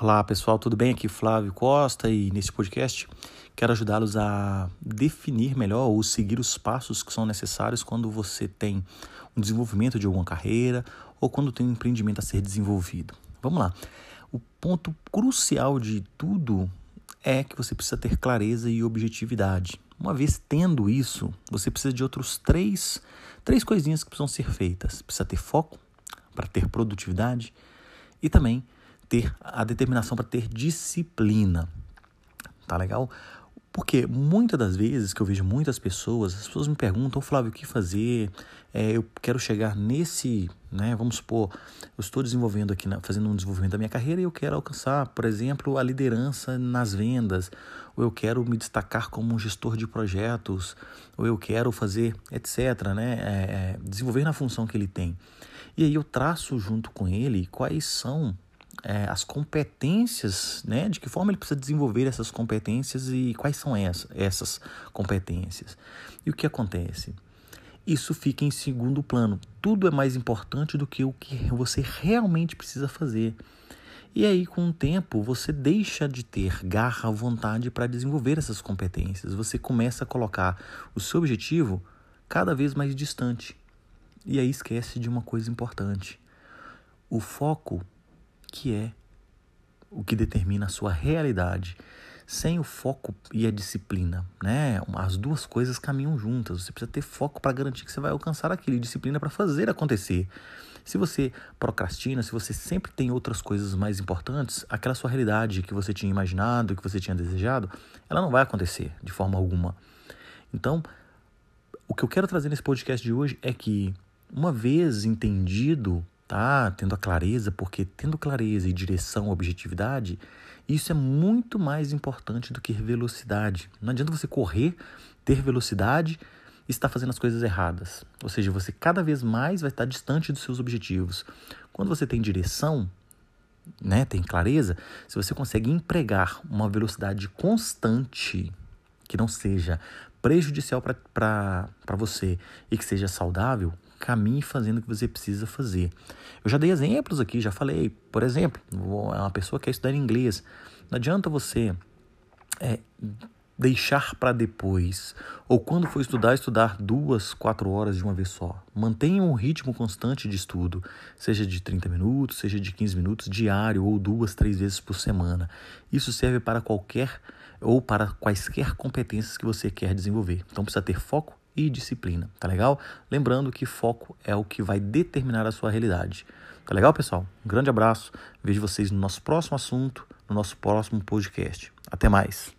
Olá pessoal, tudo bem? Aqui Flávio Costa e nesse podcast quero ajudá-los a definir melhor ou seguir os passos que são necessários quando você tem um desenvolvimento de alguma carreira ou quando tem um empreendimento a ser desenvolvido. Vamos lá. O ponto crucial de tudo é que você precisa ter clareza e objetividade. Uma vez tendo isso, você precisa de outros três, três coisinhas que precisam ser feitas. Precisa ter foco para ter produtividade e também ter a determinação para ter disciplina. Tá legal? Porque muitas das vezes que eu vejo muitas pessoas, as pessoas me perguntam, Flávio, o que fazer? É, eu quero chegar nesse, né? Vamos supor, eu estou desenvolvendo aqui, fazendo um desenvolvimento da minha carreira e eu quero alcançar, por exemplo, a liderança nas vendas, ou eu quero me destacar como um gestor de projetos, ou eu quero fazer, etc., né? É, é, desenvolver na função que ele tem. E aí eu traço junto com ele quais são é, as competências, né? De que forma ele precisa desenvolver essas competências e quais são essa, essas competências. E o que acontece? Isso fica em segundo plano. Tudo é mais importante do que o que você realmente precisa fazer. E aí, com o tempo, você deixa de ter garra, vontade para desenvolver essas competências. Você começa a colocar o seu objetivo cada vez mais distante. E aí esquece de uma coisa importante. O foco que é o que determina a sua realidade. Sem o foco e a disciplina, né? As duas coisas caminham juntas. Você precisa ter foco para garantir que você vai alcançar aquilo e disciplina para fazer acontecer. Se você procrastina, se você sempre tem outras coisas mais importantes, aquela sua realidade que você tinha imaginado, que você tinha desejado, ela não vai acontecer de forma alguma. Então, o que eu quero trazer nesse podcast de hoje é que, uma vez entendido tá? Tendo a clareza, porque tendo clareza e direção, objetividade, isso é muito mais importante do que velocidade. Não adianta você correr, ter velocidade e estar fazendo as coisas erradas. Ou seja, você cada vez mais vai estar distante dos seus objetivos. Quando você tem direção, né, tem clareza, se você consegue empregar uma velocidade constante que não seja prejudicial para você e que seja saudável, caminhe fazendo o que você precisa fazer. Eu já dei exemplos aqui, já falei. Por exemplo, uma pessoa que quer estudar inglês. Não adianta você é, deixar para depois. Ou quando for estudar, estudar duas, quatro horas de uma vez só. Mantenha um ritmo constante de estudo, seja de 30 minutos, seja de 15 minutos, diário ou duas, três vezes por semana. Isso serve para qualquer ou para quaisquer competências que você quer desenvolver. Então precisa ter foco e disciplina, tá legal? Lembrando que foco é o que vai determinar a sua realidade. Tá legal, pessoal? Um grande abraço. Vejo vocês no nosso próximo assunto, no nosso próximo podcast. Até mais.